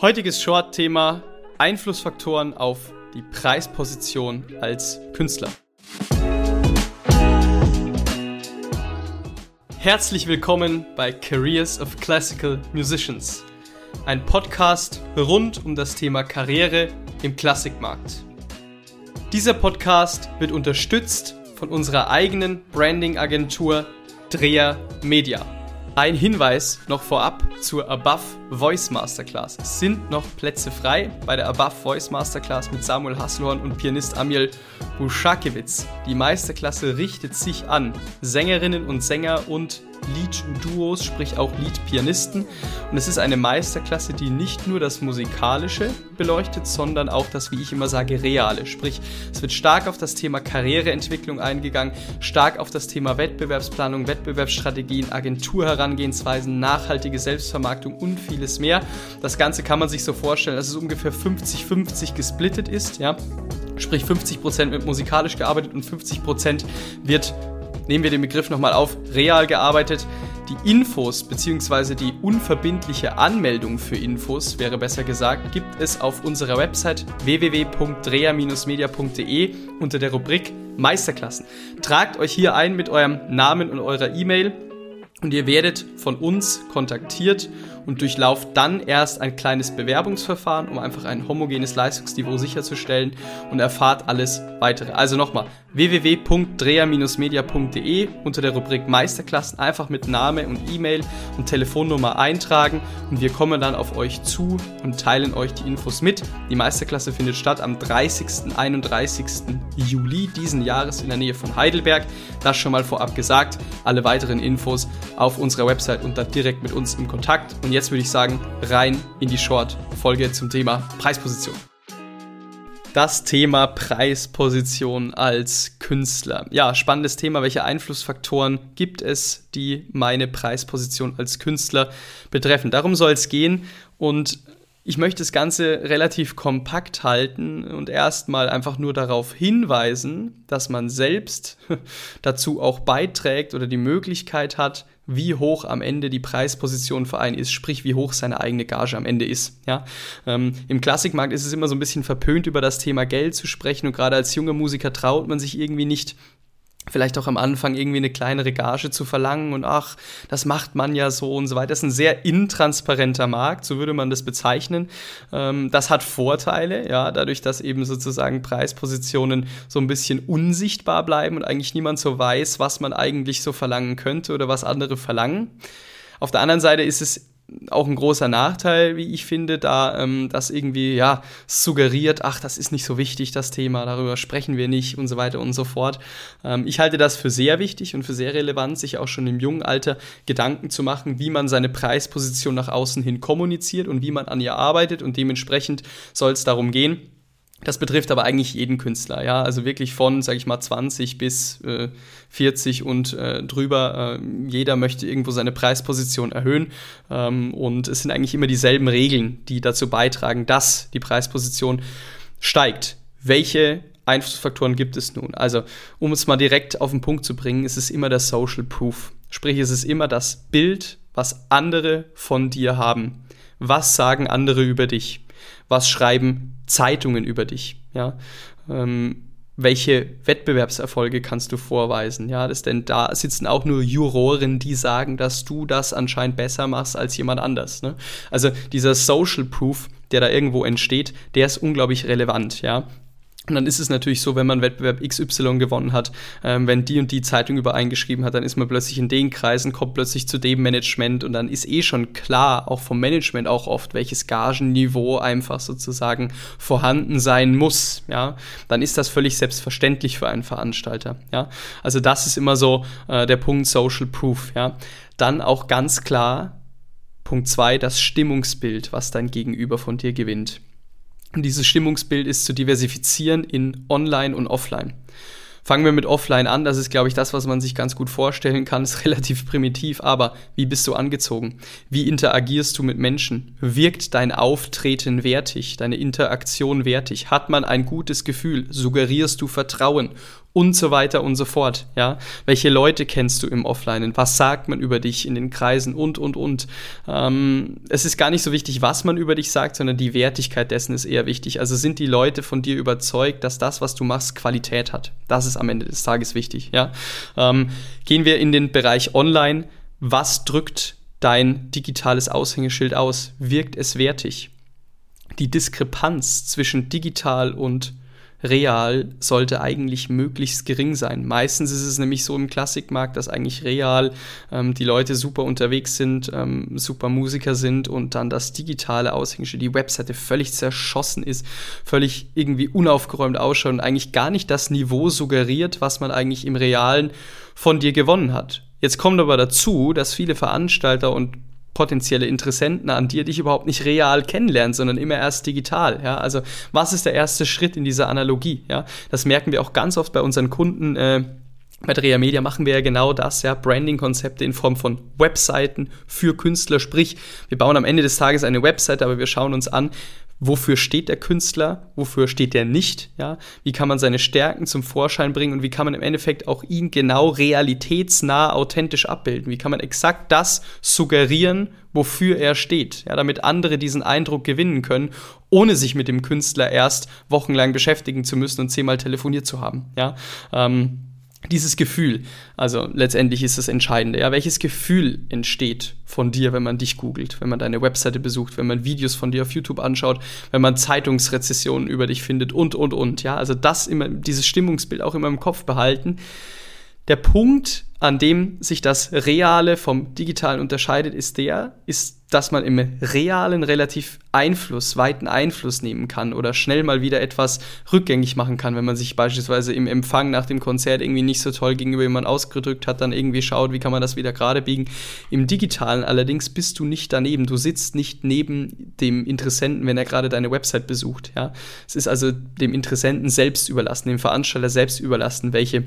Heutiges Short-Thema Einflussfaktoren auf die Preisposition als Künstler. Herzlich willkommen bei Careers of Classical Musicians, ein Podcast rund um das Thema Karriere im Klassikmarkt. Dieser Podcast wird unterstützt von unserer eigenen Branding-Agentur Dreher Media. Ein Hinweis noch vorab zur Above Voice Masterclass. Es sind noch Plätze frei bei der Above Voice Masterclass mit Samuel Hasselhorn und Pianist Amiel Buschakewitz. Die Meisterklasse richtet sich an Sängerinnen und Sänger und Lead-Duos, sprich auch Lead-Pianisten. Und es ist eine Meisterklasse, die nicht nur das Musikalische beleuchtet, sondern auch das, wie ich immer sage, Reale. Sprich, es wird stark auf das Thema Karriereentwicklung eingegangen, stark auf das Thema Wettbewerbsplanung, Wettbewerbsstrategien, Agenturherangehensweisen, nachhaltige Selbstvermarktung und vieles mehr. Das Ganze kann man sich so vorstellen, dass es ungefähr 50-50 gesplittet ist, ja. Sprich 50% wird musikalisch gearbeitet und 50% wird nehmen wir den Begriff nochmal auf, real gearbeitet. Die Infos bzw. die unverbindliche Anmeldung für Infos, wäre besser gesagt, gibt es auf unserer Website www.dreher-media.de unter der Rubrik Meisterklassen. Tragt euch hier ein mit eurem Namen und eurer E-Mail und ihr werdet von uns kontaktiert und durchlauft dann erst ein kleines Bewerbungsverfahren, um einfach ein homogenes Leistungsniveau sicherzustellen und erfahrt alles weitere. Also nochmal www.dreher-media.de unter der Rubrik Meisterklassen einfach mit Name und E-Mail und Telefonnummer eintragen und wir kommen dann auf euch zu und teilen euch die Infos mit. Die Meisterklasse findet statt am 30. 31. Juli diesen Jahres in der Nähe von Heidelberg. Das schon mal vorab gesagt. Alle weiteren Infos auf unserer Website und dann direkt mit uns im Kontakt. Und jetzt würde ich sagen, rein in die Short-Folge zum Thema Preisposition. Das Thema Preisposition als Künstler. Ja, spannendes Thema. Welche Einflussfaktoren gibt es, die meine Preisposition als Künstler betreffen? Darum soll es gehen. Und ich möchte das Ganze relativ kompakt halten und erstmal einfach nur darauf hinweisen, dass man selbst dazu auch beiträgt oder die Möglichkeit hat, wie hoch am Ende die Preisposition für einen ist, sprich wie hoch seine eigene Gage am Ende ist. Ja? Ähm, Im Klassikmarkt ist es immer so ein bisschen verpönt, über das Thema Geld zu sprechen und gerade als junger Musiker traut man sich irgendwie nicht vielleicht auch am Anfang irgendwie eine kleinere Gage zu verlangen und ach, das macht man ja so und so weiter. Das ist ein sehr intransparenter Markt, so würde man das bezeichnen. Ähm, das hat Vorteile, ja, dadurch, dass eben sozusagen Preispositionen so ein bisschen unsichtbar bleiben und eigentlich niemand so weiß, was man eigentlich so verlangen könnte oder was andere verlangen. Auf der anderen Seite ist es auch ein großer Nachteil, wie ich finde, da ähm, das irgendwie ja suggeriert, ach, das ist nicht so wichtig, das Thema, darüber sprechen wir nicht und so weiter und so fort. Ähm, ich halte das für sehr wichtig und für sehr relevant, sich auch schon im jungen Alter Gedanken zu machen, wie man seine Preisposition nach außen hin kommuniziert und wie man an ihr arbeitet und dementsprechend soll es darum gehen, das betrifft aber eigentlich jeden Künstler, ja, also wirklich von, sage ich mal, 20 bis äh, 40 und äh, drüber. Äh, jeder möchte irgendwo seine Preisposition erhöhen ähm, und es sind eigentlich immer dieselben Regeln, die dazu beitragen, dass die Preisposition steigt. Welche Einflussfaktoren gibt es nun? Also, um es mal direkt auf den Punkt zu bringen, ist es immer der Social Proof. Sprich, es ist immer das Bild, was andere von dir haben. Was sagen andere über dich? Was schreiben Zeitungen über dich? Ja? Ähm, welche Wettbewerbserfolge kannst du vorweisen? Ja, das, denn da sitzen auch nur Juroren, die sagen, dass du das anscheinend besser machst als jemand anders. Ne? Also dieser Social Proof, der da irgendwo entsteht, der ist unglaublich relevant. Ja, und dann ist es natürlich so, wenn man Wettbewerb XY gewonnen hat, ähm, wenn die und die Zeitung übereingeschrieben hat, dann ist man plötzlich in den Kreisen, kommt plötzlich zu dem Management und dann ist eh schon klar, auch vom Management auch oft, welches Gagenniveau einfach sozusagen vorhanden sein muss. Ja, dann ist das völlig selbstverständlich für einen Veranstalter. Ja, also das ist immer so äh, der Punkt Social Proof. Ja, dann auch ganz klar Punkt zwei, das Stimmungsbild, was dein Gegenüber von dir gewinnt. Dieses Stimmungsbild ist zu diversifizieren in Online und Offline. Fangen wir mit Offline an. Das ist, glaube ich, das, was man sich ganz gut vorstellen kann. Ist relativ primitiv, aber wie bist du angezogen? Wie interagierst du mit Menschen? Wirkt dein Auftreten wertig, deine Interaktion wertig? Hat man ein gutes Gefühl? Suggerierst du Vertrauen? Und so weiter und so fort. Ja, welche Leute kennst du im Offline? Was sagt man über dich in den Kreisen und und und. Ähm, es ist gar nicht so wichtig, was man über dich sagt, sondern die Wertigkeit dessen ist eher wichtig. Also sind die Leute von dir überzeugt, dass das, was du machst, Qualität hat. Das ist am Ende des Tages wichtig. Ja, ähm, gehen wir in den Bereich Online. Was drückt dein digitales Aushängeschild aus? Wirkt es wertig? Die Diskrepanz zwischen digital und real sollte eigentlich möglichst gering sein. Meistens ist es nämlich so im Klassikmarkt, dass eigentlich real ähm, die Leute super unterwegs sind, ähm, super Musiker sind und dann das digitale Aushängeschild, die Webseite völlig zerschossen ist, völlig irgendwie unaufgeräumt ausschaut und eigentlich gar nicht das Niveau suggeriert, was man eigentlich im Realen von dir gewonnen hat. Jetzt kommt aber dazu, dass viele Veranstalter und potenzielle Interessenten an dir dich überhaupt nicht real kennenlernen, sondern immer erst digital. Ja? Also was ist der erste Schritt in dieser Analogie? Ja? Das merken wir auch ganz oft bei unseren Kunden. Äh, bei Drea Media machen wir ja genau das, ja, Branding-Konzepte in Form von Webseiten für Künstler. Sprich, wir bauen am Ende des Tages eine Webseite, aber wir schauen uns an, wofür steht der Künstler, wofür steht der nicht, ja, wie kann man seine Stärken zum Vorschein bringen? Und wie kann man im Endeffekt auch ihn genau realitätsnah authentisch abbilden, wie kann man exakt das suggerieren, wofür er steht, ja, damit andere diesen Eindruck gewinnen können, ohne sich mit dem Künstler erst wochenlang beschäftigen zu müssen und zehnmal telefoniert zu haben, ja, ähm, dieses Gefühl, also letztendlich ist das Entscheidende, ja, welches Gefühl entsteht von dir, wenn man dich googelt, wenn man deine Webseite besucht, wenn man Videos von dir auf YouTube anschaut, wenn man Zeitungsrezessionen über dich findet und, und, und, ja, also das immer, dieses Stimmungsbild auch immer im Kopf behalten. Der Punkt, an dem sich das Reale vom Digitalen unterscheidet, ist der, ist, dass man im Realen relativ Einfluss, weiten Einfluss nehmen kann oder schnell mal wieder etwas rückgängig machen kann, wenn man sich beispielsweise im Empfang nach dem Konzert irgendwie nicht so toll gegenüber jemand ausgedrückt hat, dann irgendwie schaut, wie kann man das wieder gerade biegen. Im Digitalen allerdings bist du nicht daneben, du sitzt nicht neben dem Interessenten, wenn er gerade deine Website besucht, ja. Es ist also dem Interessenten selbst überlassen, dem Veranstalter selbst überlassen, welche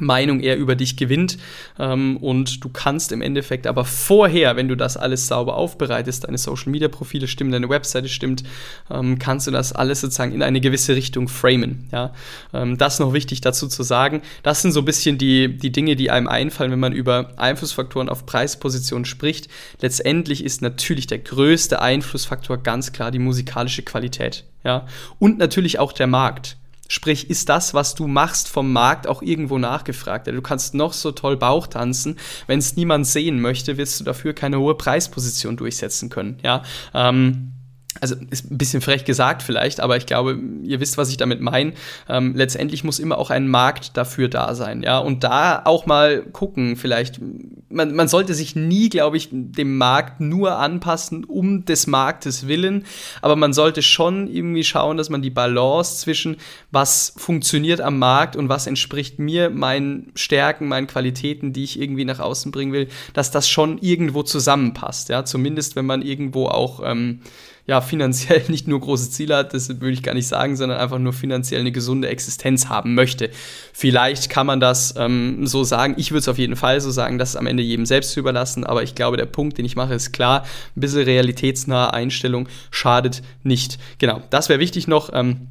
Meinung er über dich gewinnt. Ähm, und du kannst im Endeffekt aber vorher, wenn du das alles sauber aufbereitest, deine Social Media Profile stimmen, deine Webseite stimmt, ähm, kannst du das alles sozusagen in eine gewisse Richtung framen. Ja? Ähm, das noch wichtig dazu zu sagen. Das sind so ein bisschen die, die Dinge, die einem einfallen, wenn man über Einflussfaktoren auf Preispositionen spricht. Letztendlich ist natürlich der größte Einflussfaktor ganz klar die musikalische Qualität. Ja? Und natürlich auch der Markt. Sprich, ist das, was du machst, vom Markt auch irgendwo nachgefragt? Du kannst noch so toll Bauch tanzen, wenn es niemand sehen möchte, wirst du dafür keine hohe Preisposition durchsetzen können. Ja, ähm, also ist ein bisschen frech gesagt vielleicht, aber ich glaube, ihr wisst, was ich damit meine. Ähm, letztendlich muss immer auch ein Markt dafür da sein, ja. Und da auch mal gucken, vielleicht, man, man sollte sich nie, glaube ich, dem Markt nur anpassen, um des Marktes willen, aber man sollte schon irgendwie schauen, dass man die Balance zwischen was funktioniert am Markt und was entspricht mir, meinen Stärken, meinen Qualitäten, die ich irgendwie nach außen bringen will, dass das schon irgendwo zusammenpasst, ja. Zumindest, wenn man irgendwo auch ähm, ja, finanziell nicht nur große Ziele hat, das würde ich gar nicht sagen, sondern einfach nur finanziell eine gesunde Existenz haben möchte. Vielleicht kann man das ähm, so sagen. Ich würde es auf jeden Fall so sagen, das ist am Ende jedem selbst zu überlassen. Aber ich glaube, der Punkt, den ich mache, ist klar. Ein bisschen realitätsnahe Einstellung schadet nicht. Genau, das wäre wichtig noch. Ähm,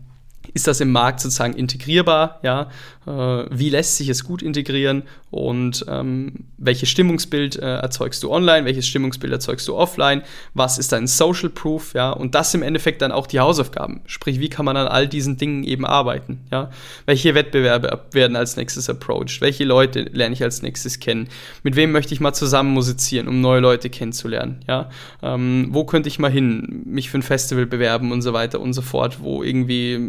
ist das im Markt sozusagen integrierbar? Ja, äh, wie lässt sich es gut integrieren und ähm, welches Stimmungsbild äh, erzeugst du online, welches Stimmungsbild erzeugst du offline, was ist dein Social Proof, ja, und das im Endeffekt dann auch die Hausaufgaben. Sprich, wie kann man an all diesen Dingen eben arbeiten, ja? Welche Wettbewerbe werden als nächstes approached? Welche Leute lerne ich als nächstes kennen? Mit wem möchte ich mal zusammen musizieren, um neue Leute kennenzulernen, ja? Ähm, wo könnte ich mal hin, mich für ein Festival bewerben und so weiter und so fort, wo irgendwie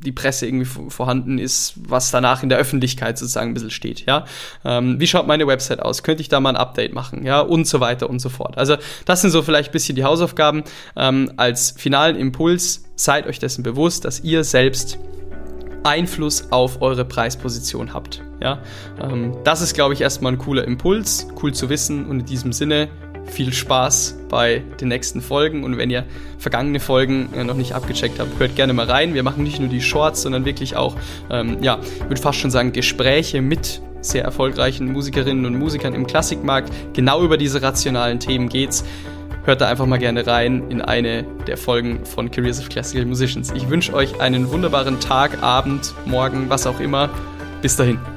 die Presse irgendwie vorhanden ist, was danach in der Öffentlichkeit sozusagen ein bisschen steht, ja. Ähm, wie schaut meine Website aus? Könnte ich da mal ein Update machen, ja, und so weiter und so fort. Also das sind so vielleicht ein bisschen die Hausaufgaben. Ähm, als finalen Impuls seid euch dessen bewusst, dass ihr selbst Einfluss auf eure Preisposition habt. Ja, ähm, das ist, glaube ich, erstmal ein cooler Impuls, cool zu wissen und in diesem Sinne viel Spaß bei den nächsten Folgen und wenn ihr vergangene Folgen äh, noch nicht abgecheckt habt, hört gerne mal rein. Wir machen nicht nur die Shorts, sondern wirklich auch, ähm, ja, ich würde fast schon sagen, Gespräche mit sehr erfolgreichen Musikerinnen und Musikern im Klassikmarkt. Genau über diese rationalen Themen geht's. Hört da einfach mal gerne rein in eine der Folgen von Careers of Classical Musicians. Ich wünsche euch einen wunderbaren Tag, Abend, Morgen, was auch immer Bis dahin.